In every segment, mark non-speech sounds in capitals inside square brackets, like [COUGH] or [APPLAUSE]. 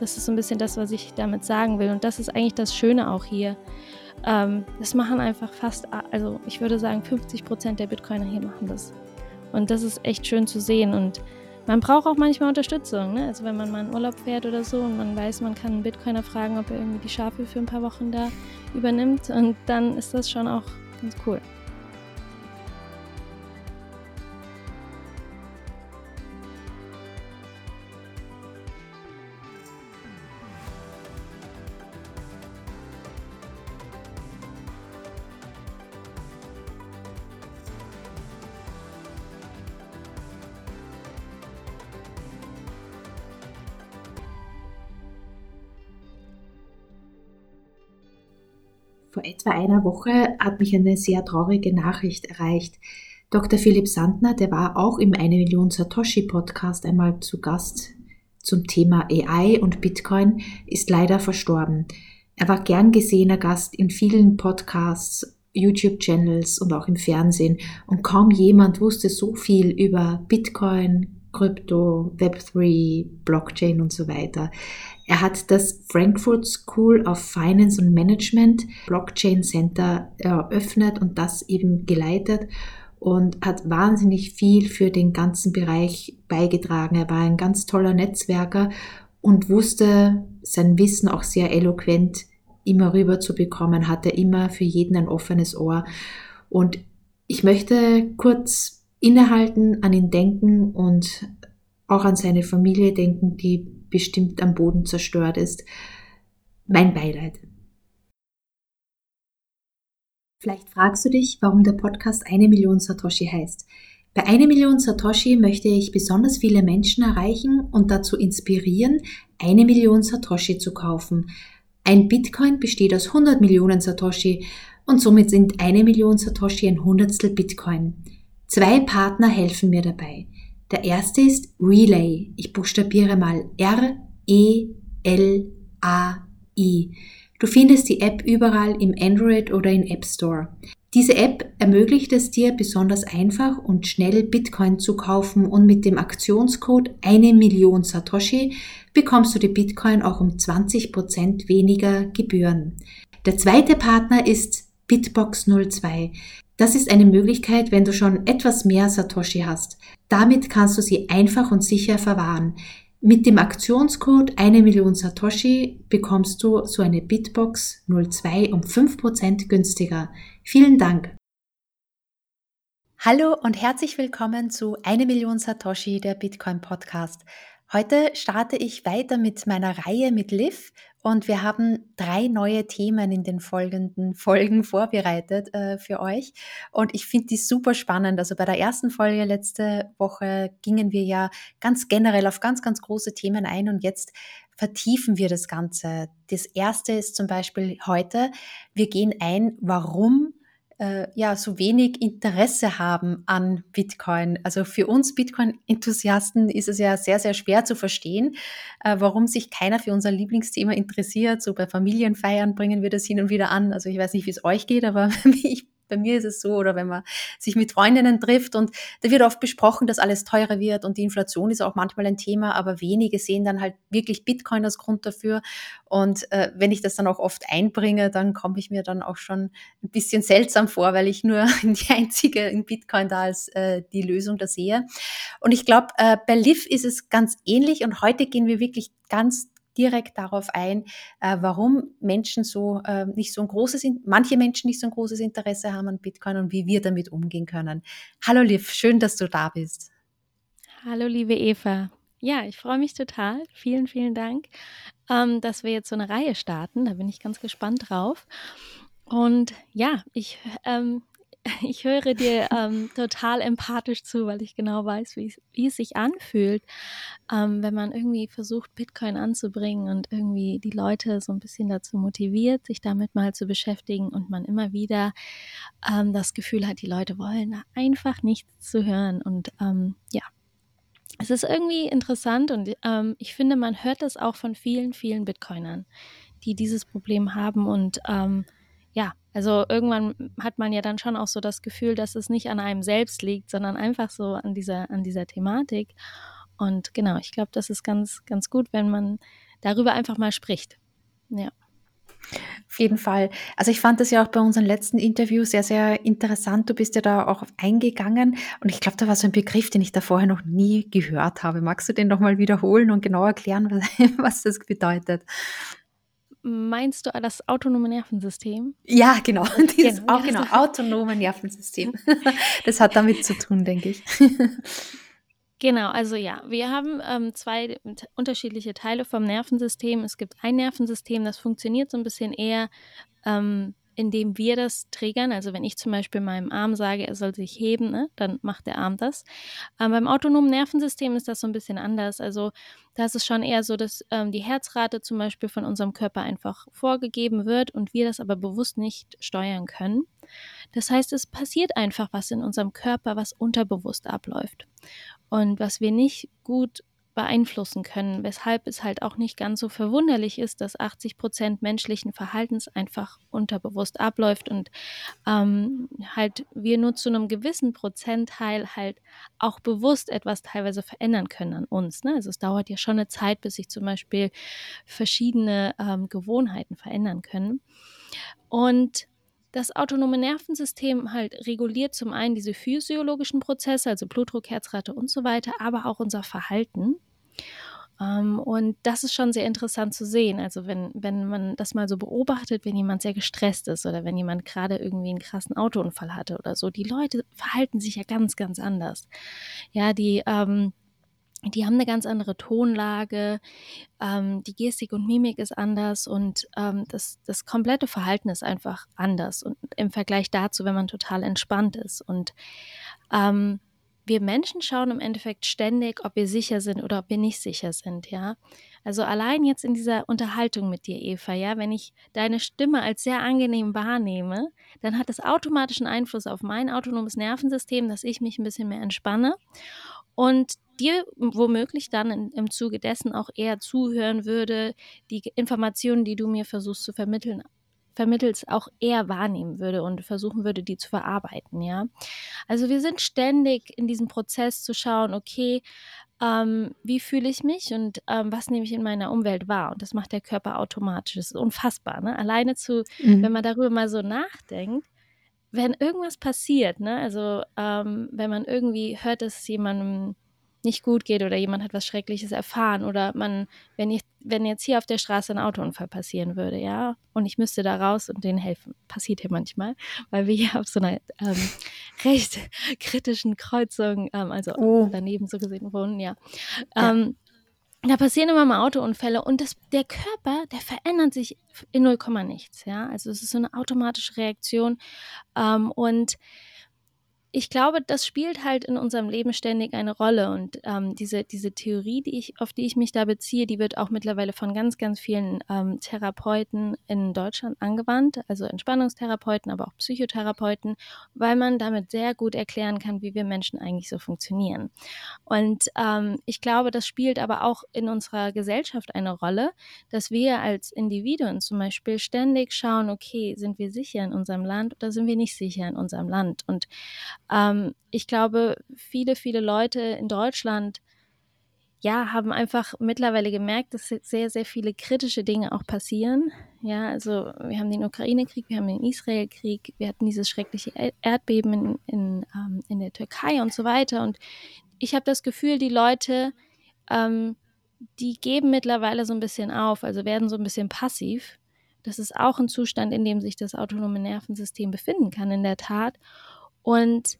das ist so ein bisschen das, was ich damit sagen will. Und das ist eigentlich das Schöne auch hier. Ähm, das machen einfach fast, also ich würde sagen, 50 Prozent der Bitcoiner hier machen das. Und das ist echt schön zu sehen. Und man braucht auch manchmal Unterstützung. Ne? Also wenn man mal in Urlaub fährt oder so und man weiß, man kann einen Bitcoiner fragen, ob er irgendwie die Schafe für ein paar Wochen da übernimmt. Und dann ist das schon auch ganz cool. Vor einer Woche hat mich eine sehr traurige Nachricht erreicht. Dr. Philipp Sandner, der war auch im Eine Million Satoshi Podcast einmal zu Gast zum Thema AI und Bitcoin, ist leider verstorben. Er war gern gesehener Gast in vielen Podcasts, YouTube-Channels und auch im Fernsehen und kaum jemand wusste so viel über Bitcoin, Krypto, Web3, Blockchain und so weiter. Er hat das Frankfurt School of Finance and Management Blockchain Center eröffnet und das eben geleitet und hat wahnsinnig viel für den ganzen Bereich beigetragen. Er war ein ganz toller Netzwerker und wusste sein Wissen auch sehr eloquent immer rüber zu bekommen, hatte immer für jeden ein offenes Ohr. Und ich möchte kurz innehalten, an ihn denken und auch an seine Familie denken, die bestimmt am Boden zerstört ist. Mein Beileid. Vielleicht fragst du dich, warum der Podcast eine Million Satoshi heißt. Bei eine Million Satoshi möchte ich besonders viele Menschen erreichen und dazu inspirieren, eine Million Satoshi zu kaufen. Ein Bitcoin besteht aus 100 Millionen Satoshi und somit sind eine Million Satoshi ein Hundertstel Bitcoin. Zwei Partner helfen mir dabei. Der erste ist Relay. Ich buchstabiere mal R-E-L-A-I. Du findest die App überall im Android oder im App Store. Diese App ermöglicht es dir besonders einfach und schnell Bitcoin zu kaufen und mit dem Aktionscode eine Million Satoshi bekommst du die Bitcoin auch um 20% weniger Gebühren. Der zweite Partner ist Bitbox 02. Das ist eine Möglichkeit, wenn du schon etwas mehr Satoshi hast. Damit kannst du sie einfach und sicher verwahren. Mit dem Aktionscode 1 Million Satoshi bekommst du so eine Bitbox 02 um 5% günstiger. Vielen Dank. Hallo und herzlich willkommen zu 1 Million Satoshi, der Bitcoin Podcast. Heute starte ich weiter mit meiner Reihe mit Liv und wir haben drei neue Themen in den folgenden [LAUGHS] Folgen vorbereitet äh, für euch. Und ich finde die super spannend. Also bei der ersten Folge letzte Woche gingen wir ja ganz generell auf ganz, ganz große Themen ein und jetzt vertiefen wir das Ganze. Das erste ist zum Beispiel heute, wir gehen ein, warum äh, ja so wenig Interesse haben an Bitcoin. Also für uns Bitcoin-Enthusiasten ist es ja sehr, sehr schwer zu verstehen, äh, warum sich keiner für unser Lieblingsthema interessiert. So bei Familienfeiern bringen wir das hin und wieder an. Also ich weiß nicht, wie es euch geht, aber [LAUGHS] ich bei mir ist es so, oder wenn man sich mit Freundinnen trifft und da wird oft besprochen, dass alles teurer wird und die Inflation ist auch manchmal ein Thema, aber wenige sehen dann halt wirklich Bitcoin als Grund dafür. Und äh, wenn ich das dann auch oft einbringe, dann komme ich mir dann auch schon ein bisschen seltsam vor, weil ich nur [LAUGHS] die einzige in Bitcoin da als äh, die Lösung da sehe. Und ich glaube, äh, bei Liv ist es ganz ähnlich und heute gehen wir wirklich ganz direkt darauf ein, äh, warum Menschen so äh, nicht so ein großes, manche Menschen nicht so ein großes Interesse haben an Bitcoin und wie wir damit umgehen können. Hallo Liv, schön, dass du da bist. Hallo liebe Eva. Ja, ich freue mich total. Vielen, vielen Dank, ähm, dass wir jetzt so eine Reihe starten. Da bin ich ganz gespannt drauf. Und ja, ich ähm, ich höre dir ähm, total empathisch zu, weil ich genau weiß, wie, es sich anfühlt, ähm, wenn man irgendwie versucht, Bitcoin anzubringen und irgendwie die Leute so ein bisschen dazu motiviert, sich damit mal zu beschäftigen und man immer wieder ähm, das Gefühl hat, die Leute wollen einfach nichts zu hören. Und ähm, ja, es ist irgendwie interessant und ähm, ich finde, man hört das auch von vielen, vielen Bitcoinern, die dieses Problem haben und ähm, also irgendwann hat man ja dann schon auch so das Gefühl, dass es nicht an einem selbst liegt, sondern einfach so an dieser, an dieser Thematik. Und genau, ich glaube, das ist ganz, ganz gut, wenn man darüber einfach mal spricht. Ja. Auf jeden Fall. Also ich fand das ja auch bei unserem letzten Interview sehr, sehr interessant. Du bist ja da auch eingegangen und ich glaube, da war so ein Begriff, den ich da vorher noch nie gehört habe. Magst du den nochmal wiederholen und genau erklären, [LAUGHS] was das bedeutet? Meinst du das autonome Nervensystem? Ja, genau. [LAUGHS] Dieses, genau. Auch genau, autonome Nervensystem. [LAUGHS] Das hat damit zu tun, denke ich. [LAUGHS] Genau, also ja, wir haben ähm, zwei unterschiedliche Teile vom Nervensystem. Es gibt ein Nervensystem, das funktioniert so ein bisschen eher, ähm, indem wir das triggern. Also wenn ich zum Beispiel meinem Arm sage, er soll sich heben, ne, dann macht der Arm das. Ähm, beim autonomen Nervensystem ist das so ein bisschen anders. Also da ist es schon eher so, dass ähm, die Herzrate zum Beispiel von unserem Körper einfach vorgegeben wird und wir das aber bewusst nicht steuern können. Das heißt, es passiert einfach was in unserem Körper, was unterbewusst abläuft und was wir nicht gut beeinflussen können, weshalb es halt auch nicht ganz so verwunderlich ist, dass 80 Prozent menschlichen Verhaltens einfach unterbewusst abläuft und ähm, halt wir nur zu einem gewissen Prozentteil halt auch bewusst etwas teilweise verändern können an uns. Ne? Also es dauert ja schon eine Zeit, bis sich zum Beispiel verschiedene ähm, Gewohnheiten verändern können. Und das autonome Nervensystem halt reguliert zum einen diese physiologischen Prozesse, also Blutdruck, Herzrate und so weiter, aber auch unser Verhalten. Ähm, und das ist schon sehr interessant zu sehen. Also wenn, wenn man das mal so beobachtet, wenn jemand sehr gestresst ist oder wenn jemand gerade irgendwie einen krassen Autounfall hatte oder so, die Leute verhalten sich ja ganz, ganz anders. Ja, die ähm, die haben eine ganz andere Tonlage, ähm, die Gestik und Mimik ist anders und ähm, das, das komplette Verhalten ist einfach anders und im Vergleich dazu, wenn man total entspannt ist. Und ähm, wir Menschen schauen im Endeffekt ständig, ob wir sicher sind oder ob wir nicht sicher sind, ja. Also allein jetzt in dieser Unterhaltung mit dir, Eva, ja, wenn ich deine Stimme als sehr angenehm wahrnehme, dann hat das automatisch einen Einfluss auf mein autonomes Nervensystem, dass ich mich ein bisschen mehr entspanne und dir womöglich dann in, im Zuge dessen auch eher zuhören würde, die Informationen, die du mir versuchst zu vermitteln, vermittels auch eher wahrnehmen würde und versuchen würde, die zu verarbeiten, ja. Also wir sind ständig in diesem Prozess zu schauen, okay, ähm, wie fühle ich mich und ähm, was nehme ich in meiner Umwelt wahr? Und das macht der Körper automatisch. Das ist unfassbar, ne? Alleine zu, mhm. wenn man darüber mal so nachdenkt, wenn irgendwas passiert, ne, also ähm, wenn man irgendwie hört, dass jemandem nicht gut geht oder jemand hat was Schreckliches erfahren oder man, wenn ich, wenn jetzt hier auf der Straße ein Autounfall passieren würde, ja, und ich müsste da raus und denen helfen, passiert hier manchmal, weil wir hier auf so einer ähm, [LAUGHS] recht kritischen Kreuzung, ähm, also oh. daneben so gesehen wohnen, ja. ja. Ähm, da passieren immer mal Autounfälle und das, der Körper, der verändert sich in 0, nichts, ja. Also es ist so eine automatische Reaktion ähm, und ich glaube, das spielt halt in unserem Leben ständig eine Rolle. Und ähm, diese, diese Theorie, die ich, auf die ich mich da beziehe, die wird auch mittlerweile von ganz, ganz vielen ähm, Therapeuten in Deutschland angewandt, also Entspannungstherapeuten, aber auch Psychotherapeuten, weil man damit sehr gut erklären kann, wie wir Menschen eigentlich so funktionieren. Und ähm, ich glaube, das spielt aber auch in unserer Gesellschaft eine Rolle, dass wir als Individuen zum Beispiel ständig schauen, okay, sind wir sicher in unserem Land oder sind wir nicht sicher in unserem Land? Und ähm, ich glaube, viele, viele Leute in Deutschland ja, haben einfach mittlerweile gemerkt, dass sehr, sehr viele kritische Dinge auch passieren. Ja, also wir haben den Ukraine-Krieg, wir haben den Israel-Krieg, wir hatten dieses schreckliche Erdbeben in, in, ähm, in der Türkei und so weiter. Und ich habe das Gefühl, die Leute, ähm, die geben mittlerweile so ein bisschen auf, also werden so ein bisschen passiv. Das ist auch ein Zustand, in dem sich das autonome Nervensystem befinden kann, in der Tat. Und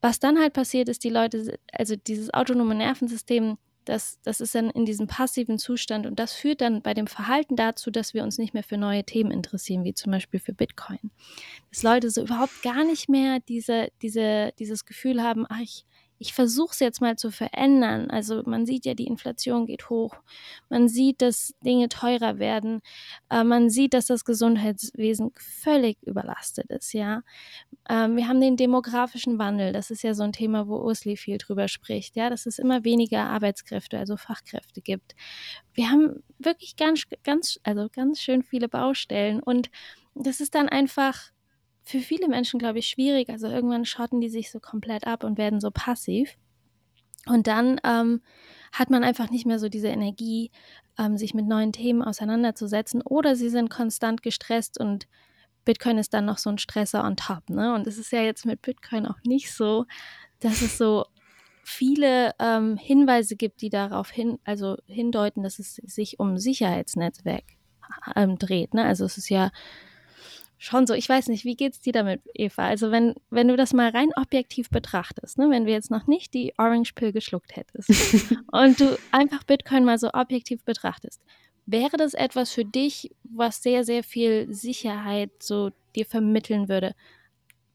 was dann halt passiert ist, die Leute, also dieses autonome Nervensystem, das, das ist dann in diesem passiven Zustand und das führt dann bei dem Verhalten dazu, dass wir uns nicht mehr für neue Themen interessieren, wie zum Beispiel für Bitcoin. Dass Leute so überhaupt gar nicht mehr diese, diese, dieses Gefühl haben, ach, ich, ich versuche es jetzt mal zu verändern. Also man sieht ja, die Inflation geht hoch. Man sieht, dass Dinge teurer werden. Äh, man sieht, dass das Gesundheitswesen völlig überlastet ist. Ja, ähm, wir haben den demografischen Wandel. Das ist ja so ein Thema, wo Ursli viel drüber spricht. Ja, dass es immer weniger Arbeitskräfte, also Fachkräfte gibt. Wir haben wirklich ganz, ganz, also ganz schön viele Baustellen und das ist dann einfach für viele Menschen, glaube ich, schwierig. Also irgendwann schotten die sich so komplett ab und werden so passiv. Und dann ähm, hat man einfach nicht mehr so diese Energie, ähm, sich mit neuen Themen auseinanderzusetzen. Oder sie sind konstant gestresst und Bitcoin ist dann noch so ein Stresser on top. Ne? Und es ist ja jetzt mit Bitcoin auch nicht so, dass es so viele ähm, Hinweise gibt, die darauf hin, also hindeuten, dass es sich um Sicherheitsnetzwerk ähm, dreht. Ne? Also es ist ja schon so, ich weiß nicht, wie geht's dir damit, Eva? Also wenn, wenn du das mal rein objektiv betrachtest, ne, wenn du jetzt noch nicht die Orange Pill geschluckt hättest [LAUGHS] und du einfach Bitcoin mal so objektiv betrachtest, wäre das etwas für dich, was sehr, sehr viel Sicherheit so dir vermitteln würde?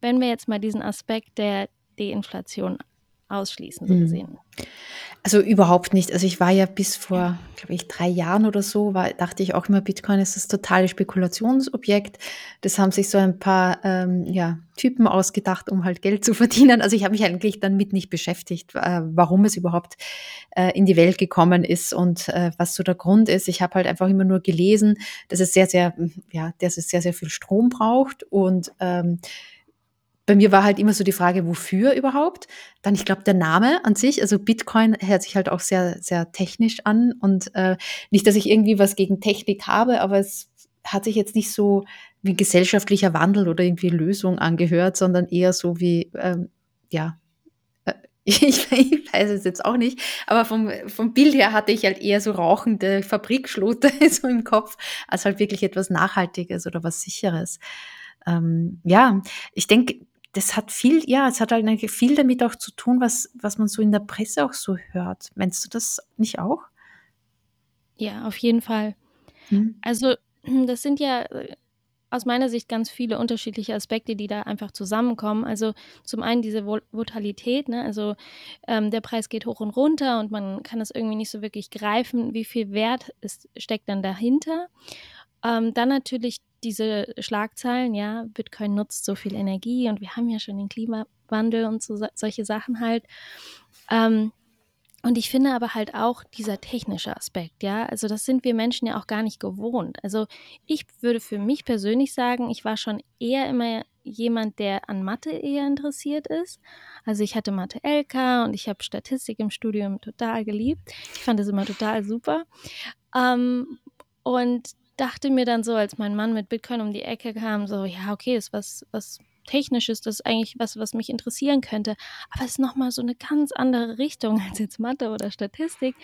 Wenn wir jetzt mal diesen Aspekt der Deinflation ausschließen, so mhm. gesehen. Also überhaupt nicht. Also ich war ja bis vor, glaube ich, drei Jahren oder so, war, dachte ich auch immer, Bitcoin ist das totale Spekulationsobjekt. Das haben sich so ein paar ähm, ja, Typen ausgedacht, um halt Geld zu [LAUGHS] verdienen. Also ich habe mich eigentlich dann mit nicht beschäftigt, äh, warum es überhaupt äh, in die Welt gekommen ist und äh, was so der Grund ist. Ich habe halt einfach immer nur gelesen, dass es sehr, sehr, ja, dass es sehr, sehr viel Strom braucht und ähm, bei mir war halt immer so die Frage, wofür überhaupt? Dann, ich glaube, der Name an sich, also Bitcoin hört sich halt auch sehr, sehr technisch an und äh, nicht, dass ich irgendwie was gegen Technik habe, aber es hat sich jetzt nicht so wie gesellschaftlicher Wandel oder irgendwie Lösung angehört, sondern eher so wie, ähm, ja, äh, [LAUGHS] ich, ich, weiß es jetzt auch nicht, aber vom, vom Bild her hatte ich halt eher so rauchende Fabrikschlote [LAUGHS] so im Kopf, als halt wirklich etwas Nachhaltiges oder was Sicheres. Ähm, ja, ich denke, das hat viel, ja, es hat halt viel damit auch zu tun, was, was man so in der Presse auch so hört. Meinst du das nicht auch? Ja, auf jeden Fall. Hm. Also, [CLEARS THROAT] das sind ja äh, aus meiner Sicht ganz viele unterschiedliche Aspekte, die da einfach zusammenkommen. Also zum einen diese Volatilität, ne? also ähm, der Preis geht hoch und runter und man kann das irgendwie nicht so wirklich greifen, wie viel Wert ist, steckt dann dahinter. Ähm, dann natürlich diese Schlagzeilen, ja, Bitcoin nutzt so viel Energie und wir haben ja schon den Klimawandel und so, solche Sachen halt. Ähm, und ich finde aber halt auch dieser technische Aspekt, ja, also das sind wir Menschen ja auch gar nicht gewohnt. Also ich würde für mich persönlich sagen, ich war schon eher immer jemand, der an Mathe eher interessiert ist. Also ich hatte Mathe LK und ich habe Statistik im Studium total geliebt. Ich fand das immer total super. Ähm, und dachte mir dann so, als mein Mann mit Bitcoin um die Ecke kam, so, ja, okay, ist was, was Technisches, das ist eigentlich was, was mich interessieren könnte. Aber es ist nochmal so eine ganz andere Richtung [LAUGHS] als jetzt Mathe oder Statistik.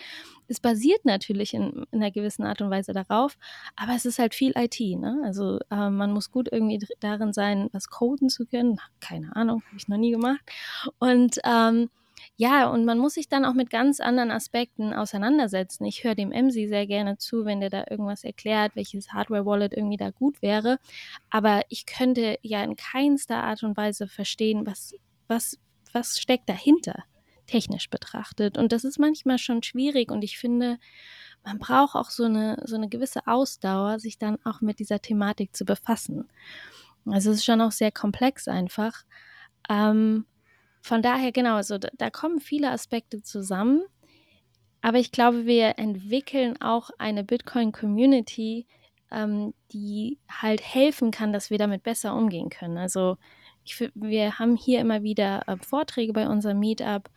Es basiert natürlich in, in einer gewissen Art und Weise darauf, aber es ist halt viel IT. Ne? Also äh, man muss gut irgendwie darin sein, was coden zu können. Keine Ahnung, habe ich noch nie gemacht. Und ähm, ja, und man muss sich dann auch mit ganz anderen Aspekten auseinandersetzen. Ich höre dem MC sehr gerne zu, wenn der da irgendwas erklärt, welches Hardware-Wallet irgendwie da gut wäre. Aber ich könnte ja in keinster Art und Weise verstehen, was, was, was steckt dahinter, technisch betrachtet. Und das ist manchmal schon schwierig und ich finde, man braucht auch so eine, so eine gewisse Ausdauer, sich dann auch mit dieser Thematik zu befassen. Also es ist schon auch sehr komplex einfach. Ähm, von daher, genau, also da, da kommen viele Aspekte zusammen. Aber ich glaube, wir entwickeln auch eine Bitcoin-Community, ähm, die halt helfen kann, dass wir damit besser umgehen können. Also ich, wir haben hier immer wieder äh, Vorträge bei unserem Meetup.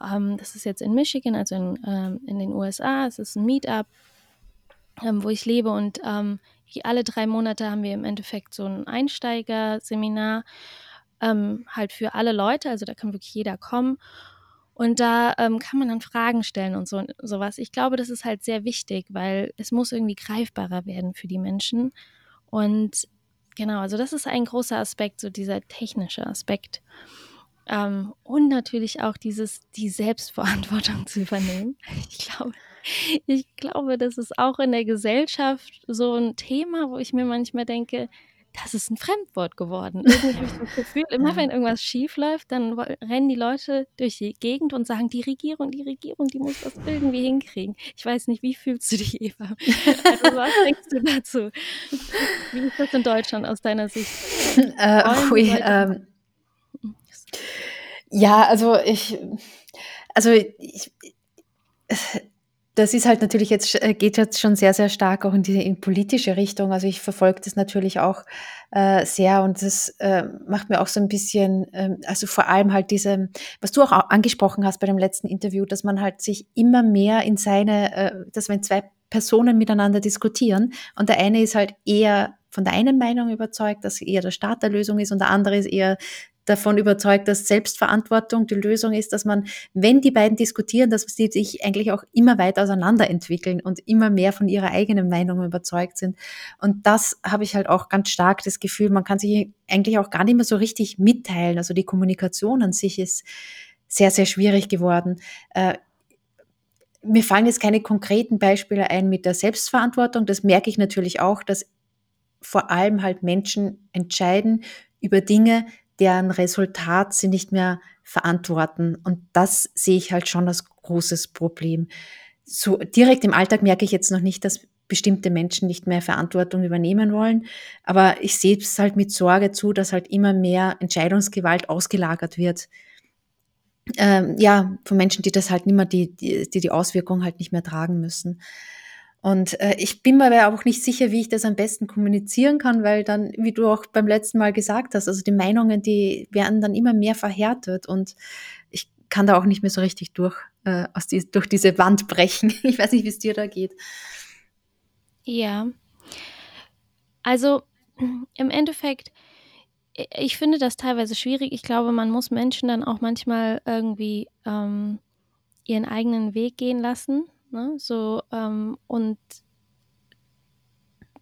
Ähm, das ist jetzt in Michigan, also in, ähm, in den USA. Es ist ein Meetup, ähm, wo ich lebe und ähm, alle drei Monate haben wir im Endeffekt so ein Einsteigerseminar ähm, halt für alle Leute, also da kann wirklich jeder kommen. Und da ähm, kann man dann Fragen stellen und so sowas. Ich glaube, das ist halt sehr wichtig, weil es muss irgendwie greifbarer werden für die Menschen. Und genau, also das ist ein großer Aspekt, so dieser technische Aspekt. Ähm, und natürlich auch dieses, die Selbstverantwortung [LAUGHS] zu übernehmen. Ich glaube, ich glaube, das ist auch in der Gesellschaft so ein Thema, wo ich mir manchmal denke, das ist ein Fremdwort geworden. [LAUGHS] Irgendwie habe ich das Gefühl, immer wenn irgendwas schief läuft, dann rennen die Leute durch die Gegend und sagen, die Regierung, die Regierung, die muss das irgendwie hinkriegen. Ich weiß nicht, wie fühlst du dich, Eva? [LAUGHS] Also, was denkst du dazu? Wie ist das in Deutschland aus deiner Sicht? Äh, ui, ähm, ja, also ich, also ich, das ist halt natürlich jetzt, äh, geht jetzt schon sehr, sehr stark auch in die in politische Richtung. Also ich verfolge das natürlich auch äh, sehr und das äh, macht mir auch so ein bisschen, ähm, also vor allem halt diese, was du auch angesprochen hast bei dem letzten Interview, dass man halt sich immer mehr in seine, äh, dass wenn zwei Personen miteinander diskutieren und der eine ist halt eher von der einen Meinung überzeugt, dass eher der Staat der Lösung ist und der andere ist eher davon überzeugt, dass Selbstverantwortung die Lösung ist, dass man, wenn die beiden diskutieren, dass sie sich eigentlich auch immer weiter auseinanderentwickeln und immer mehr von ihrer eigenen Meinung überzeugt sind. Und das habe ich halt auch ganz stark das Gefühl, man kann sich eigentlich auch gar nicht mehr so richtig mitteilen. Also die Kommunikation an sich ist sehr, sehr schwierig geworden. Äh, mir fallen jetzt keine konkreten Beispiele ein mit der Selbstverantwortung. Das merke ich natürlich auch, dass vor allem halt Menschen entscheiden über Dinge, deren Resultat sie nicht mehr verantworten. Und das sehe ich halt schon als großes Problem. So direkt im Alltag merke ich jetzt noch nicht, dass bestimmte Menschen nicht mehr Verantwortung übernehmen wollen. Aber ich sehe es halt mit Sorge zu, dass halt immer mehr Entscheidungsgewalt ausgelagert wird. Ähm, ja, von Menschen, die das halt nicht mehr, die, die, die die Auswirkungen halt nicht mehr tragen müssen. Und äh, ich bin mir aber auch nicht sicher, wie ich das am besten kommunizieren kann, weil dann, wie du auch beim letzten Mal gesagt hast, also die Meinungen, die werden dann immer mehr verhärtet und ich kann da auch nicht mehr so richtig durch, äh, aus die, durch diese Wand brechen. [LAUGHS] Ich weiß nicht, wie es dir da geht. Ja. Also im Endeffekt, ich finde das teilweise schwierig. Ich glaube, man muss Menschen dann auch manchmal irgendwie ähm, ihren eigenen Weg gehen lassen Ne? So, ähm, und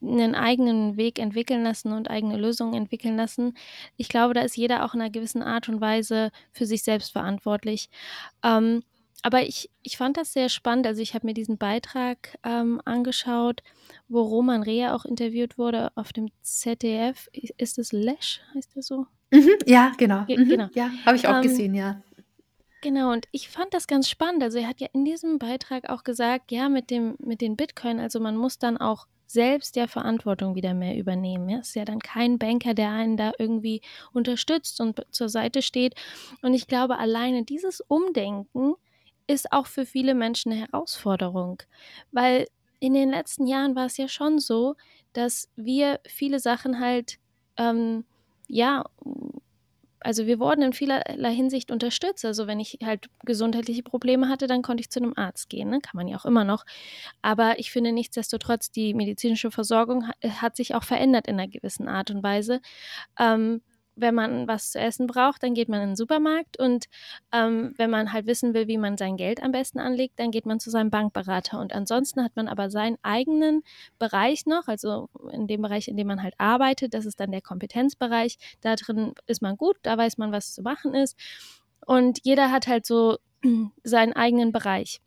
einen eigenen Weg entwickeln lassen und eigene Lösungen entwickeln lassen. Ich glaube, da ist jeder auch in einer gewissen Art und Weise für sich selbst verantwortlich. Ähm, aber ich, ich fand das sehr spannend. Also ich habe mir diesen Beitrag ähm, angeschaut, wo Roman Rea auch interviewt wurde auf dem ZDF. Ist es Lesch, heißt der so? Mhm, ja, genau. Ge mhm, genau. Ja, habe ich auch ähm, gesehen, ja. Genau, und ich fand das ganz spannend. Also er hat ja in diesem Beitrag auch gesagt, ja, mit dem, mit den Bitcoin, also man muss dann auch selbst ja Verantwortung wieder mehr übernehmen. Ja? Es ist ja dann kein Banker, der einen da irgendwie unterstützt und zur Seite steht. Und ich glaube, alleine dieses Umdenken ist auch für viele Menschen eine Herausforderung, weil in den letzten Jahren war es ja schon so, dass wir viele Sachen halt ähm, ja also wir wurden in vielerlei Hinsicht unterstützt. Also wenn ich halt gesundheitliche Probleme hatte, dann konnte ich zu einem Arzt gehen. Ne? Kann man ja auch immer noch. Aber ich finde nichtsdestotrotz, die medizinische Versorgung hat sich auch verändert in einer gewissen Art und Weise. Ähm, wenn man was zu essen braucht, dann geht man in den Supermarkt und ähm, wenn man halt wissen will, wie man sein Geld am besten anlegt, dann geht man zu seinem Bankberater. Und ansonsten hat man aber seinen eigenen Bereich noch, also in dem Bereich, in dem man halt arbeitet, das ist dann der Kompetenzbereich. Da drin ist man gut, da weiß man, was zu machen ist. Und jeder hat halt so [CLEARS THROAT] seinen eigenen Bereich.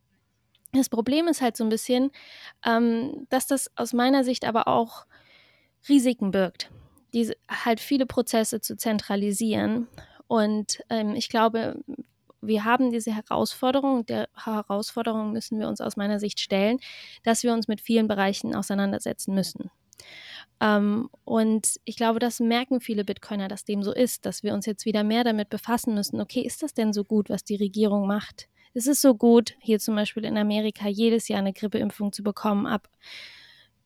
Das Problem ist halt so ein bisschen, ähm, dass das aus meiner Sicht aber auch Risiken birgt diese halt viele Prozesse zu zentralisieren. Und ähm, ich glaube, wir haben diese Herausforderung, der Herausforderung müssen wir uns aus meiner Sicht stellen, dass wir uns mit vielen Bereichen auseinandersetzen müssen. Ähm, und ich glaube, das merken viele Bitcoiner, dass dem so ist, dass wir uns jetzt wieder mehr damit befassen müssen. Okay, ist das denn so gut, was die Regierung macht? Ist es so gut, hier zum Beispiel in Amerika jedes Jahr eine Grippeimpfung zu bekommen ab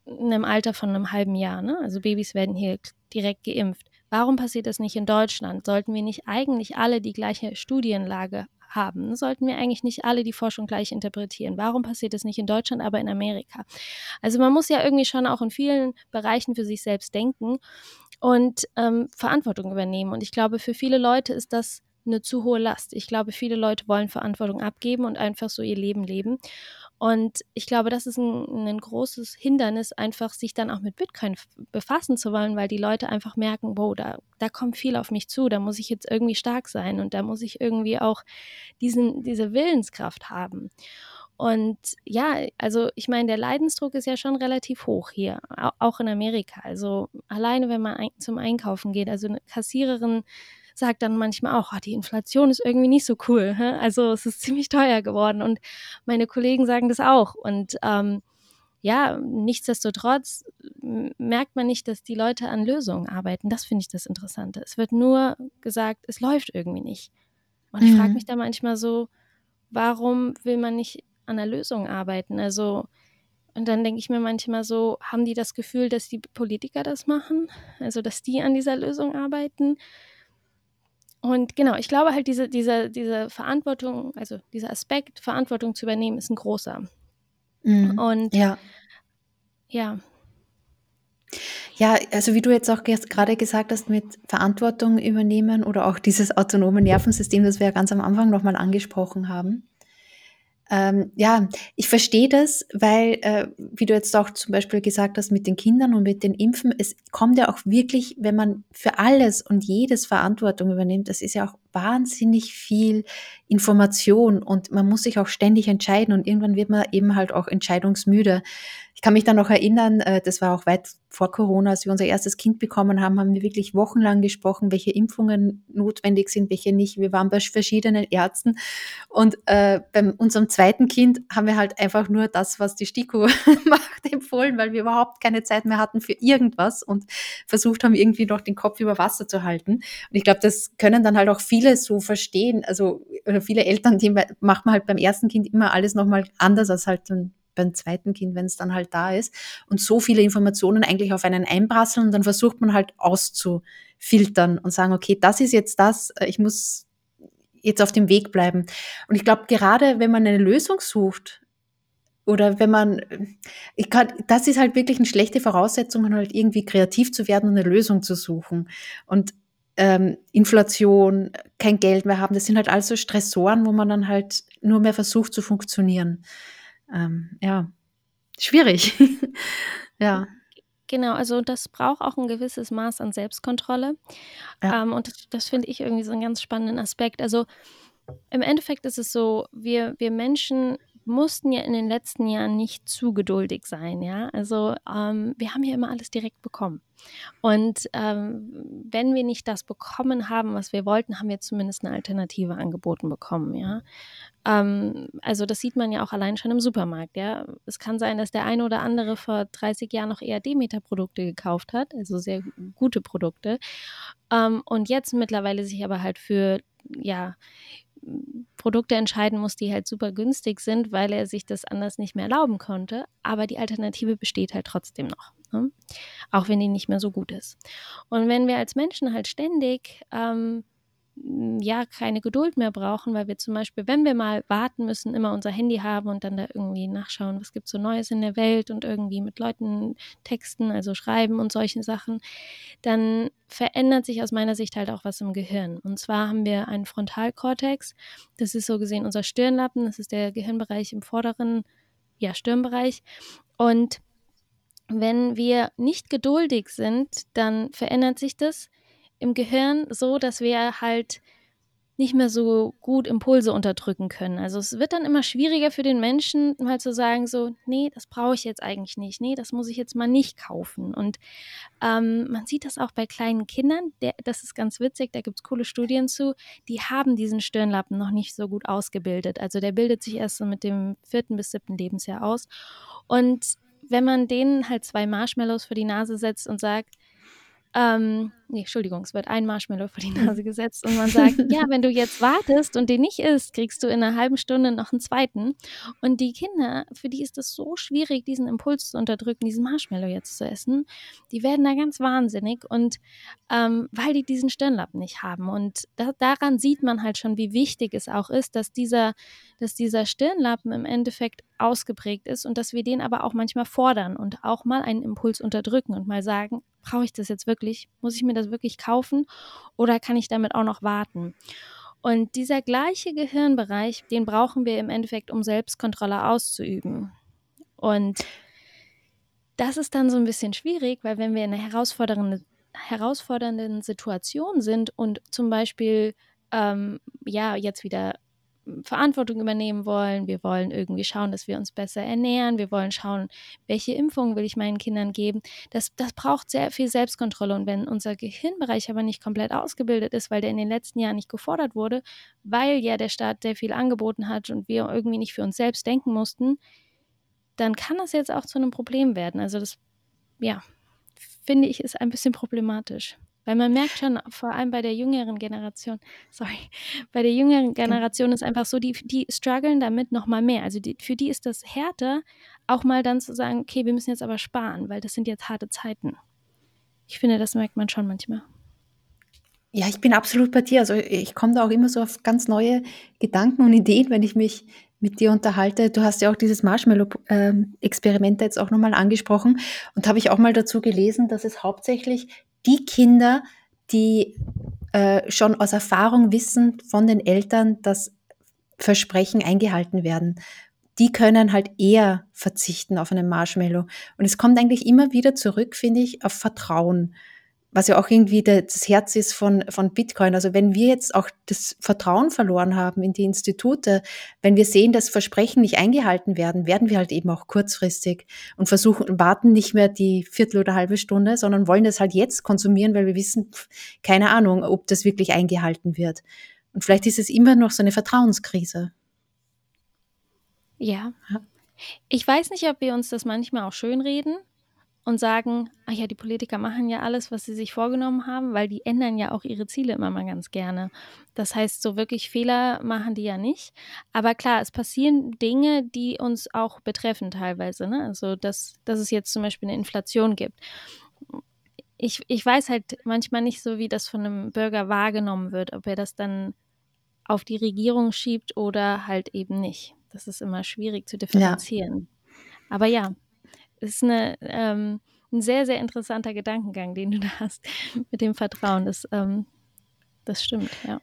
einem Alter von einem halben Jahr. Ne? Also Babys werden hier direkt geimpft. Warum passiert das nicht in Deutschland? Sollten wir nicht eigentlich alle die gleiche Studienlage haben? Sollten wir eigentlich nicht alle die Forschung gleich interpretieren? Warum passiert das nicht in Deutschland, aber in Amerika? Also man muss ja irgendwie schon auch in vielen Bereichen für sich selbst denken und ähm, Verantwortung übernehmen. Und ich glaube, für viele Leute ist das eine zu hohe Last. Ich glaube, viele Leute wollen Verantwortung abgeben und einfach so ihr Leben leben. Und ich glaube, das ist ein, ein, großes Hindernis, einfach sich dann auch mit Bitcoin befassen zu wollen, weil die Leute einfach merken, wow, da, da kommt viel auf mich zu, da muss ich jetzt irgendwie stark sein und da muss ich irgendwie auch diesen, diese Willenskraft haben. Und ja, also ich meine, der Leidensdruck ist ja schon relativ hoch hier, auch in Amerika. Also alleine, wenn man zum Einkaufen geht, also eine Kassiererin sagt dann manchmal auch, oh, die Inflation ist irgendwie nicht so cool. Hä? Also es ist ziemlich teuer geworden und meine Kollegen sagen das auch. Und ähm, ja, nichtsdestotrotz merkt man nicht, dass die Leute an Lösungen arbeiten. Das finde ich das Interessante. Es wird nur gesagt, es läuft irgendwie nicht. Und ich frage mhm. mich da manchmal so, warum will man nicht an der Lösung arbeiten. Also, und dann denke ich mir manchmal so, haben die das Gefühl, dass die Politiker das machen? Also, dass die an dieser Lösung arbeiten? Und genau, ich glaube halt, diese, diese, diese Verantwortung, also dieser Aspekt, Verantwortung zu übernehmen, ist ein großer. Mhm. Und Ja. ja, Ja, also wie du jetzt auch gerade gesagt hast, mit Verantwortung übernehmen oder auch dieses autonome Nervensystem, das wir ja ganz am Anfang nochmal angesprochen haben. Ähm, ja, ich verstehe das, weil, äh, wie du jetzt auch zum Beispiel gesagt hast, mit den Kindern und mit den Impfen, es kommt ja auch wirklich, wenn man für alles und jedes Verantwortung übernimmt, das ist ja auch wahnsinnig viel Information und man muss sich auch ständig entscheiden und irgendwann wird man eben halt auch entscheidungsmüde. Ich kann mich dann noch erinnern, äh, das war auch weit vor Corona, als wir unser erstes Kind bekommen haben, haben wir wirklich wochenlang gesprochen, welche Impfungen notwendig sind, welche nicht. Wir waren bei verschiedenen Ärzten und äh, bei unserem zweiten Kind haben wir halt einfach nur das, was die STIKO [LAUGHS] macht, empfohlen, weil wir überhaupt keine Zeit mehr hatten für irgendwas und versucht haben, irgendwie noch den Kopf über Wasser zu halten. Und ich glaube, das können dann halt auch viele so verstehen. Also viele Eltern, die macht man halt beim ersten Kind immer alles nochmal anders als halt beim zweiten Kind, wenn es dann halt da ist. Und so viele Informationen eigentlich auf einen einprasseln und dann versucht man halt auszufiltern und sagen, okay, das ist jetzt das, äh, ich muss jetzt auf dem Weg bleiben. Und ich glaube, gerade wenn man eine Lösung sucht, oder wenn man, ich kann, das ist halt wirklich eine schlechte Voraussetzung, halt irgendwie kreativ zu werden und eine Lösung zu suchen. Und ähm, Inflation, kein Geld mehr haben, das sind halt also Stressoren, wo man dann halt nur mehr versucht zu funktionieren. Ähm, ja, schwierig. [LAUGHS] ja. Genau, also das braucht auch ein gewisses Maß an Selbstkontrolle. Ja. Ähm, und das, das finde ich irgendwie so einen ganz spannenden Aspekt. Also im Endeffekt ist es so, wir, wir Menschen mussten ja in den letzten Jahren nicht zu geduldig sein, ja. Also ähm, wir haben ja immer alles direkt bekommen. Und ähm, wenn wir nicht das bekommen haben, was wir wollten, haben wir zumindest eine Alternative angeboten bekommen, ja. Ähm, also das sieht man ja auch allein schon im Supermarkt, ja. Es kann sein, dass der eine oder andere vor 30 Jahren noch eher Demeter-Produkte gekauft hat, also sehr gute Produkte. Ähm, und jetzt mittlerweile sich aber halt für, ja, Produkte entscheiden muss, die halt super günstig sind, weil er sich das anders nicht mehr erlauben konnte. Aber die Alternative besteht halt trotzdem noch. Ne? Auch wenn die nicht mehr so gut ist. Und wenn wir als Menschen halt ständig ähm, ja keine Geduld mehr brauchen, weil wir zum Beispiel, wenn wir mal warten müssen, immer unser Handy haben und dann da irgendwie nachschauen, was gibt so Neues in der Welt und irgendwie mit Leuten texten, also schreiben und solchen Sachen, dann verändert sich aus meiner Sicht halt auch was im Gehirn. Und zwar haben wir einen Frontalkortex, das ist so gesehen unser Stirnlappen, das ist der Gehirnbereich im vorderen ja, Stirnbereich. Und wenn wir nicht geduldig sind, dann verändert sich das im Gehirn so, dass wir halt nicht mehr so gut Impulse unterdrücken können. Also es wird dann immer schwieriger für den Menschen, mal zu sagen, so, nee, das brauche ich jetzt eigentlich nicht, nee, das muss ich jetzt mal nicht kaufen. Und ähm, man sieht das auch bei kleinen Kindern, der, das ist ganz witzig, da gibt es coole Studien zu, die haben diesen Stirnlappen noch nicht so gut ausgebildet. Also der bildet sich erst so mit dem vierten bis siebten Lebensjahr aus. Und wenn man denen halt zwei Marshmallows vor die Nase setzt und sagt, ähm, nee, Entschuldigung, es wird ein Marshmallow vor die Nase gesetzt und man sagt, [LAUGHS] ja, wenn du jetzt wartest und den nicht isst, kriegst du in einer halben Stunde noch einen zweiten. Und die Kinder, für die ist es so schwierig, diesen Impuls zu unterdrücken, diesen Marshmallow jetzt zu essen. Die werden da ganz wahnsinnig und ähm, weil die diesen Stirnlappen nicht haben. Und da, daran sieht man halt schon, wie wichtig es auch ist, dass dieser, dass dieser Stirnlappen im Endeffekt ausgeprägt ist und dass wir den aber auch manchmal fordern und auch mal einen Impuls unterdrücken und mal sagen, brauche ich das jetzt wirklich? Muss ich mir das wirklich kaufen oder kann ich damit auch noch warten? Und dieser gleiche Gehirnbereich, den brauchen wir im Endeffekt, um Selbstkontrolle auszuüben. Und das ist dann so ein bisschen schwierig, weil wenn wir in einer herausfordernden, herausfordernden Situation sind und zum Beispiel ähm, ja jetzt wieder Verantwortung übernehmen wollen. Wir wollen irgendwie schauen, dass wir uns besser ernähren. Wir wollen schauen, welche Impfungen will ich meinen Kindern geben. Das, das braucht sehr viel Selbstkontrolle. Und wenn unser Gehirnbereich aber nicht komplett ausgebildet ist, weil der in den letzten Jahren nicht gefordert wurde, weil ja der Staat sehr viel angeboten hat und wir irgendwie nicht für uns selbst denken mussten, dann kann das jetzt auch zu einem Problem werden. Also das, ja, finde ich, ist ein bisschen problematisch. Weil man merkt schon, vor allem bei der jüngeren Generation, [LAUGHS] sorry, bei der jüngeren Generation ist einfach so, die, die strugglen damit noch mal mehr. Also die, für die ist das härter, auch mal dann zu sagen, okay, wir müssen jetzt aber sparen, weil das sind jetzt harte Zeiten. Ich finde, das merkt man schon manchmal. Ja, ich bin absolut bei dir. Also ich komme da auch immer so auf ganz neue Gedanken und Ideen, wenn ich mich mit dir unterhalte. Du hast ja auch dieses Marshmallow-Experiment jetzt auch nochmal angesprochen und habe ich auch mal dazu gelesen, dass es hauptsächlich die Kinder, die äh, schon aus Erfahrung wissen von den Eltern, dass Versprechen eingehalten werden, die können halt eher verzichten auf einen Marshmallow. Und es kommt eigentlich immer wieder zurück, finde ich, auf Vertrauen was ja auch irgendwie das Herz ist von, von Bitcoin. Also wenn wir jetzt auch das Vertrauen verloren haben in die Institute, wenn wir sehen, dass Versprechen nicht eingehalten werden, werden wir halt eben auch kurzfristig und versuchen, warten nicht mehr die Viertel oder halbe Stunde, sondern wollen das halt jetzt konsumieren, weil wir wissen, keine Ahnung, ob das wirklich eingehalten wird. Und vielleicht ist es immer noch so eine Vertrauenskrise. Ja. Ich weiß nicht, ob wir uns das manchmal auch schönreden, und sagen, ach ja, die Politiker machen ja alles, was sie sich vorgenommen haben, weil die ändern ja auch ihre Ziele immer mal ganz gerne. Das heißt, so wirklich Fehler machen die ja nicht. Aber klar, es passieren Dinge, die uns auch betreffen teilweise. Ne? Also, dass, dass es jetzt zum Beispiel eine Inflation gibt. Ich, ich weiß halt manchmal nicht so, wie das von einem Bürger wahrgenommen wird, ob er das dann auf die Regierung schiebt oder halt eben nicht. Das ist immer schwierig zu differenzieren. Ja. Aber ja, ist eine, ähm, ein sehr, sehr interessanter Gedankengang, den du [LAUGHS] da hast mit dem Vertrauen. Das, ähm, das stimmt, ja.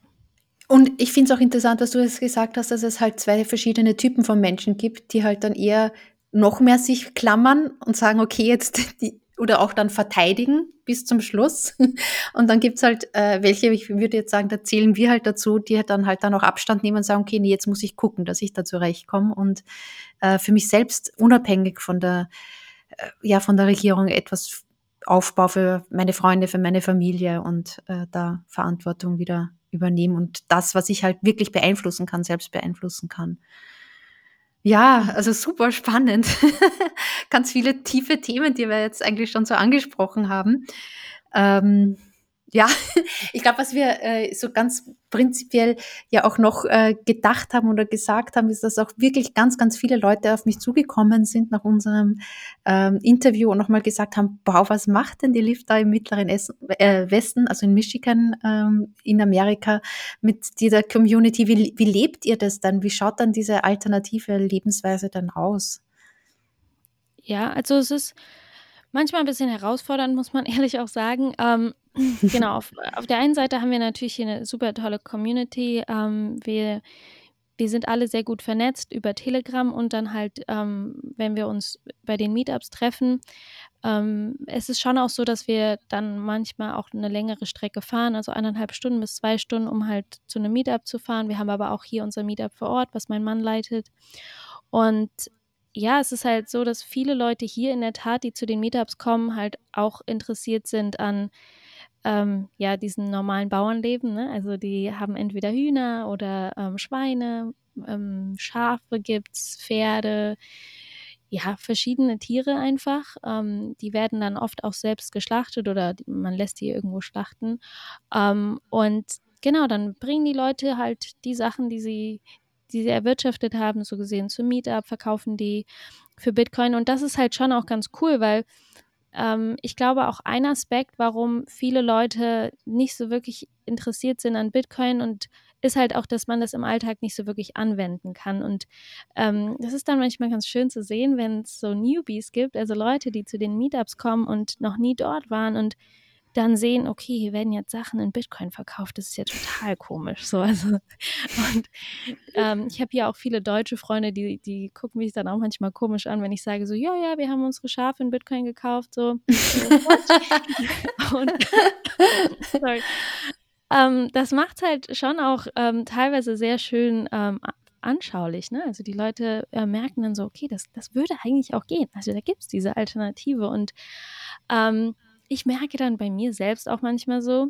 Und ich finde es auch interessant, dass du es gesagt hast, dass es halt zwei verschiedene Typen von Menschen gibt, die halt dann eher noch mehr sich klammern und sagen, okay, jetzt [LAUGHS] die, oder auch dann verteidigen bis zum Schluss. [LAUGHS] Und dann gibt es halt äh, welche, ich würde jetzt sagen, da zählen wir halt dazu, die halt dann halt dann auch Abstand nehmen und sagen, okay, nee, jetzt muss ich gucken, dass ich da zurechtkomme und äh, für mich selbst unabhängig von der ja von der Regierung etwas aufbaue für meine Freunde, für meine Familie und äh, da Verantwortung wieder übernehmen und das, was ich halt wirklich beeinflussen kann, selbst beeinflussen kann. Ja, also super spannend. [LAUGHS] Ganz viele tiefe Themen, die wir jetzt eigentlich schon so angesprochen haben. Ähm, ja, [LAUGHS] ich glaube, was wir äh, so ganz prinzipiell ja auch noch äh, gedacht haben oder gesagt haben, ist, dass auch wirklich ganz, ganz viele Leute auf mich zugekommen sind nach unserem ähm, Interview und nochmal gesagt haben, wow, was macht denn die Lift da im mittleren Essen, äh, Westen, also in Michigan ähm, in Amerika mit dieser Community? Wie, wie lebt ihr das dann? Wie schaut dann diese alternative Lebensweise dann aus? Ja, also es ist manchmal ein bisschen herausfordernd, muss man [LAUGHS] ehrlich auch sagen. Ähm, [LAUGHS] genau, auf, auf der einen Seite haben wir natürlich hier eine super tolle Community. Ähm, wir, wir sind alle sehr gut vernetzt über Telegram und dann halt, ähm, wenn wir uns bei den Meetups treffen, ähm, es ist schon auch so, dass wir dann manchmal auch eine längere Strecke fahren, also eineinhalb Stunden bis zwei Stunden, um halt zu einem Meetup zu fahren. Wir haben aber auch hier unser Meetup vor Ort, was mein Mann leitet. Und ja, es ist halt so, dass viele Leute hier in der Tat, die zu den Meetups kommen, halt auch interessiert sind an ähm, ja, diesen normalen Bauernleben. Ne? Also die haben entweder Hühner oder ähm, Schweine, ähm, Schafe gibt's, Pferde, ja, verschiedene Tiere einfach. Ähm, die werden dann oft auch selbst geschlachtet oder man lässt die irgendwo schlachten. Ähm, und genau, dann bringen die Leute halt die Sachen, die sie, die sie erwirtschaftet haben, so gesehen zum Meetup, verkaufen die für Bitcoin. Und das ist halt schon auch ganz cool, weil ähm, ich glaube auch ein Aspekt, warum viele Leute nicht so wirklich interessiert sind an Bitcoin und ist halt auch, dass man das im Alltag nicht so wirklich anwenden kann. Und ähm, das ist dann manchmal ganz schön zu sehen, wenn es so Newbies gibt, also Leute, die zu den Meetups kommen und noch nie dort waren und dann sehen, okay, hier werden jetzt Sachen in Bitcoin verkauft. Das ist ja total komisch. So, also, und ähm, ich habe hier auch viele deutsche Freunde, die, die gucken mich dann auch manchmal komisch an, wenn ich sage so, ja, ja, wir haben unsere Schafe in Bitcoin gekauft. So. und, sorry. Ähm, das macht halt schon auch ähm, teilweise sehr schön ähm, anschaulich. Ne? Also die Leute äh, merken dann so, okay, das, das würde eigentlich auch gehen. Also da gibt es diese Alternative und ähm, ich merke dann bei mir selbst auch manchmal so,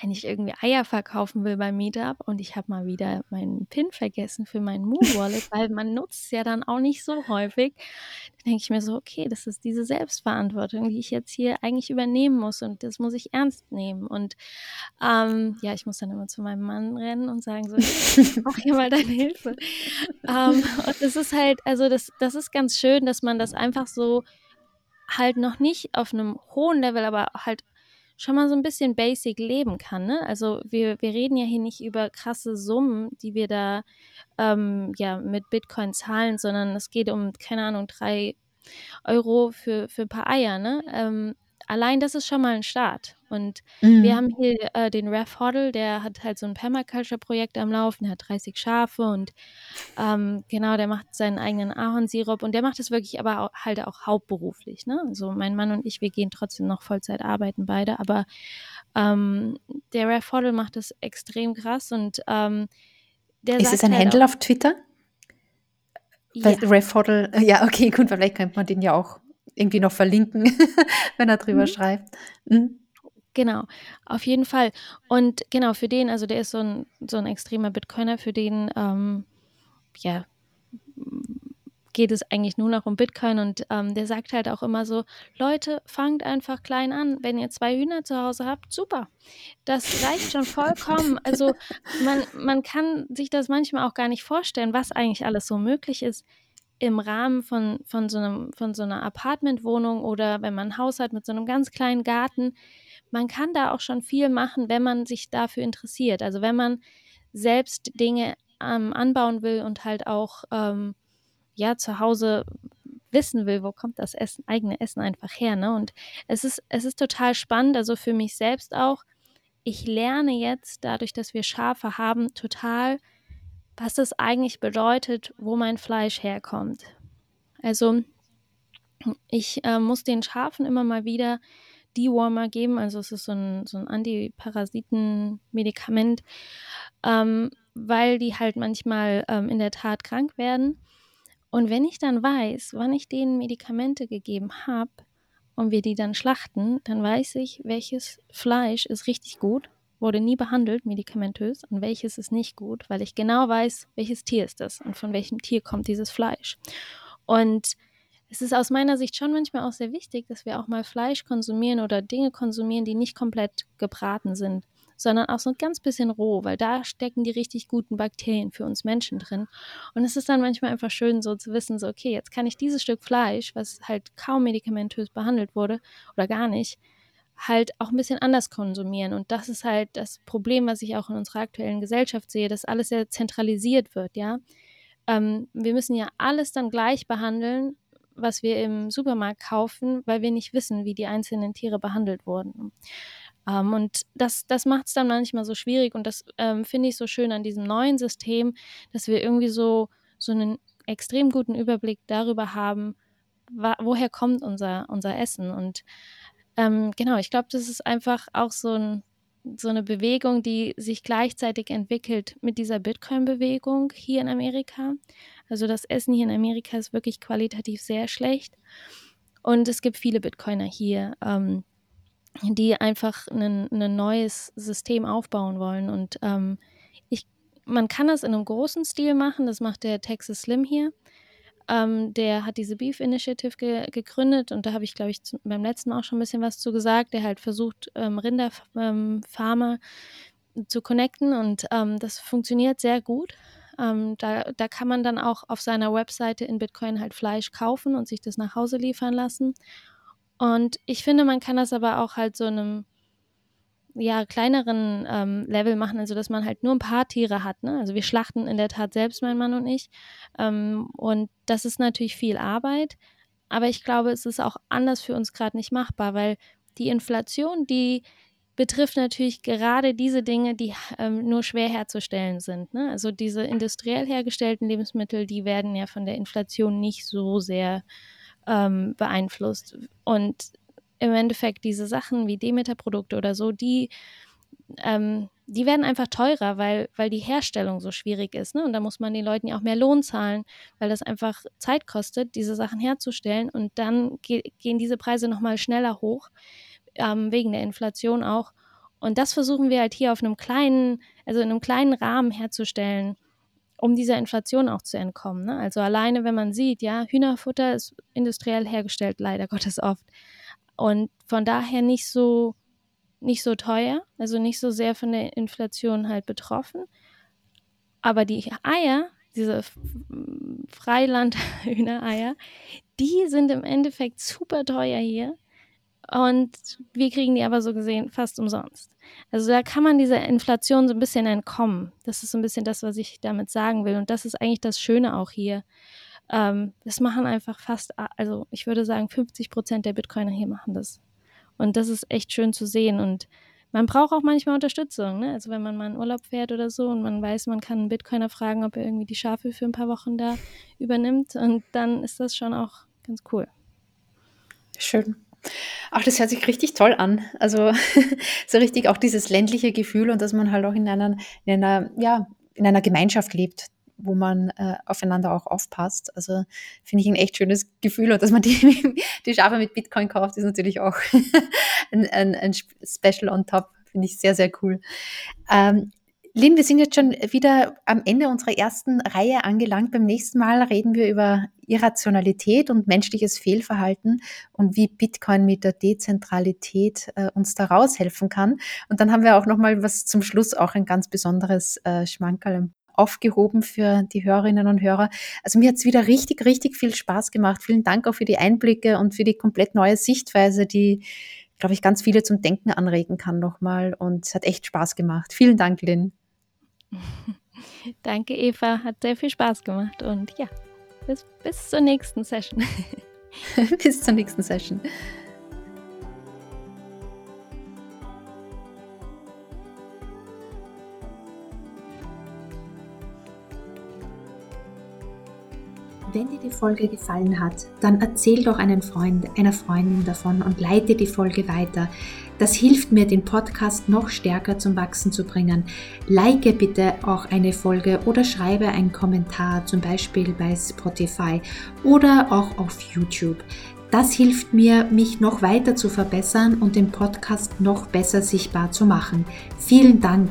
wenn ich irgendwie Eier verkaufen will beim Meetup und ich habe mal wieder meinen PIN vergessen für meinen Moon Wallet, [LAUGHS] weil man nutzt es ja dann auch nicht so häufig, dann denke ich mir so, okay, das ist diese Selbstverantwortung, die ich jetzt hier eigentlich übernehmen muss und das muss ich ernst nehmen. Und ähm, ja, ich muss dann immer zu meinem Mann rennen und sagen so, ich brauche hier mal deine Hilfe. [LAUGHS] ähm, und das ist halt, also das, das ist ganz schön, dass man das einfach so halt noch nicht auf einem hohen Level, aber halt schon mal so ein bisschen basic leben kann. Ne? Also wir, wir reden ja hier nicht über krasse Summen, die wir da ähm, ja mit Bitcoin zahlen, sondern es geht um, keine Ahnung, drei Euro für, für ein paar Eier. Ne? Ähm, allein das ist schon mal ein Start. Und mhm. wir haben hier äh, den Ref Hoddle, der hat halt so ein Permaculture-Projekt am Laufen, der hat 30 Schafe und ähm, genau, der macht seinen eigenen Ahornsirup und der macht es wirklich aber auch, halt auch hauptberuflich. Ne? Also mein Mann und ich, wir gehen trotzdem noch Vollzeit arbeiten beide, aber ähm, der Ref Hoddle macht das extrem krass und ähm, der Ist es ein halt Handle auf Twitter? Ja. Ref Hoddle, ja, okay, gut, vielleicht könnte man den ja auch irgendwie noch verlinken, [LAUGHS] wenn er drüber mhm. schreibt. Mhm. Genau, auf jeden Fall. Und genau, für den, also der ist so ein, so ein extremer Bitcoiner, für den, ähm, ja, geht es eigentlich nur noch um Bitcoin und ähm, der sagt halt auch immer so, Leute, fangt einfach klein an. Wenn ihr zwei Hühner zu Hause habt, super. Das reicht schon vollkommen. Also man, man kann sich das manchmal auch gar nicht vorstellen, was eigentlich alles so möglich ist im Rahmen von, von, so, einem, von so einer Apartmentwohnung oder wenn man ein Haus hat mit so einem ganz kleinen Garten. Man kann da auch schon viel machen, wenn man sich dafür interessiert. Also wenn man selbst Dinge ähm, anbauen will und halt auch ähm, ja zu Hause wissen will, wo kommt das Essen, eigene Essen einfach her. Ne? Und es ist, es ist total spannend, also für mich selbst auch. Ich lerne jetzt, dadurch, dass wir Schafe haben, total was es eigentlich bedeutet, wo mein Fleisch herkommt. Also ich äh, muss den Schafen immer mal wieder Dewormer geben, also es ist so ein, so ein Antiparasiten-Medikament, ähm, weil die halt manchmal ähm, in der Tat krank werden. Und wenn ich dann weiß, wann ich denen Medikamente gegeben habe und wir die dann schlachten, dann weiß ich, welches Fleisch ist richtig gut wurde nie behandelt, medikamentös, und welches ist nicht gut, weil ich genau weiß, welches Tier ist das und von welchem Tier kommt dieses Fleisch. Und es ist aus meiner Sicht schon manchmal auch sehr wichtig, dass wir auch mal Fleisch konsumieren oder Dinge konsumieren, die nicht komplett gebraten sind, sondern auch so ein ganz bisschen roh, weil da stecken die richtig guten Bakterien für uns Menschen drin. Und es ist dann manchmal einfach schön, so zu wissen, so, okay, jetzt kann ich dieses Stück Fleisch, was halt kaum medikamentös behandelt wurde oder gar nicht, halt auch ein bisschen anders konsumieren. Und das ist halt das Problem, was ich auch in unserer aktuellen Gesellschaft sehe, dass alles sehr zentralisiert wird, ja. Ähm, wir müssen ja alles dann gleich behandeln, was wir im Supermarkt kaufen, weil wir nicht wissen, wie die einzelnen Tiere behandelt wurden. Ähm, und das, das macht es dann manchmal so schwierig und das ähm, finde ich so schön an diesem neuen System, dass wir irgendwie so, so einen extrem guten Überblick darüber haben, woher kommt unser, unser Essen und ähm, genau, ich glaube, das ist einfach auch so, ein, so eine Bewegung, die sich gleichzeitig entwickelt mit dieser Bitcoin-Bewegung hier in Amerika. Also das Essen hier in Amerika ist wirklich qualitativ sehr schlecht. Und es gibt viele Bitcoiner hier, ähm, die einfach ein, neues System aufbauen wollen. Und ähm, ich, man kann das in einem großen Stil machen, das macht der Texas Slim hier. Ähm, der hat diese Beef Initiative ge gegründet und da habe ich, glaube ich, zu, beim letzten Mal auch schon ein bisschen was zu gesagt. Der halt versucht, ähm, Rinderfarmer ähm, zu connecten und ähm, das funktioniert sehr gut. Ähm, da, da kann man dann auch auf seiner Webseite in Bitcoin halt Fleisch kaufen und sich das nach Hause liefern lassen. Und ich finde, man kann das aber auch halt so einem ja, kleineren ähm, Level machen, also dass man halt nur ein paar Tiere hat. Ne? Also wir schlachten in der Tat selbst, mein Mann und ich. Ähm, und das ist natürlich viel Arbeit. Aber ich glaube, es ist auch anders für uns gerade nicht machbar, weil die Inflation, die betrifft natürlich gerade diese Dinge, die ähm, nur schwer herzustellen sind. Ne? Also diese industriell hergestellten Lebensmittel, die werden ja von der Inflation nicht so sehr ähm, beeinflusst. Und im Endeffekt diese Sachen wie Demeter-Produkte oder so, die, ähm, die werden einfach teurer, weil, weil die Herstellung so schwierig ist. Ne? Und da muss man den Leuten ja auch mehr Lohn zahlen, weil das einfach Zeit kostet, diese Sachen herzustellen. Und dann ge gehen diese Preise nochmal schneller hoch, ähm, wegen der Inflation auch. Und das versuchen wir halt hier auf einem kleinen, also in einem kleinen Rahmen herzustellen, um dieser Inflation auch zu entkommen. Ne? Also alleine, wenn man sieht, ja, Hühnerfutter ist industriell hergestellt, leider Gottes oft. Und von daher nicht so, nicht so teuer, also nicht so sehr von der Inflation halt betroffen. Aber die Eier, diese Freiland-Hühnereier, die sind im Endeffekt super teuer hier. Und wir kriegen die aber so gesehen fast umsonst. Also da kann man dieser Inflation so ein bisschen entkommen. Das ist so ein bisschen das, was ich damit sagen will. Und das ist eigentlich das Schöne auch hier. Ähm, das machen einfach fast, also ich würde sagen, 50 Prozent der Bitcoiner hier machen das. Und das ist echt schön zu sehen. Und man braucht auch manchmal Unterstützung. Ne? Also wenn man mal in Urlaub fährt oder so und man weiß, man kann einen Bitcoiner fragen, ob er irgendwie die Schafe für ein paar Wochen da übernimmt. Und dann ist das schon auch ganz cool. Schön. Ach, das hört sich richtig toll an. Also [LAUGHS] so richtig auch dieses ländliche Gefühl und dass man halt auch in einer, in einer, ja, in einer Gemeinschaft lebt, wo man äh, aufeinander auch aufpasst. Also finde ich ein echt schönes Gefühl und dass man [LAUGHS] die, die Schafe mit Bitcoin kauft, ist natürlich auch [LAUGHS] ein, ein, ein Special on top. Finde ich sehr, sehr cool. Ähm, Lynn, wir sind jetzt schon wieder am Ende unserer ersten Reihe angelangt. Beim nächsten Mal reden wir über Irrationalität und menschliches Fehlverhalten und wie Bitcoin mit der Dezentralität äh, uns da raushelfen kann. Und dann haben wir auch noch mal was zum Schluss auch ein ganz besonderes äh, Schmankerl aufgehoben für die Hörerinnen und Hörer. Also mir hat es wieder richtig, richtig viel Spaß gemacht. Vielen Dank auch für die Einblicke und für die komplett neue Sichtweise, die, glaube ich, ganz viele zum Denken anregen kann nochmal. Und es hat echt Spaß gemacht. Vielen Dank, Lynn. [LAUGHS] Danke, Eva. Hat sehr viel Spaß gemacht. Und ja, bis, bis zur nächsten Session. [LAUGHS] bis zur nächsten Session. Wenn dir die Folge gefallen hat, dann erzähl doch einen Freund, einer Freundin davon und leite die Folge weiter. Das hilft mir, den Podcast noch stärker zum Wachsen zu bringen. Like bitte auch eine Folge oder schreibe einen Kommentar, zum Beispiel bei Spotify oder auch auf YouTube. Das hilft mir, mich noch weiter zu verbessern und den Podcast noch besser sichtbar zu machen. Vielen Dank.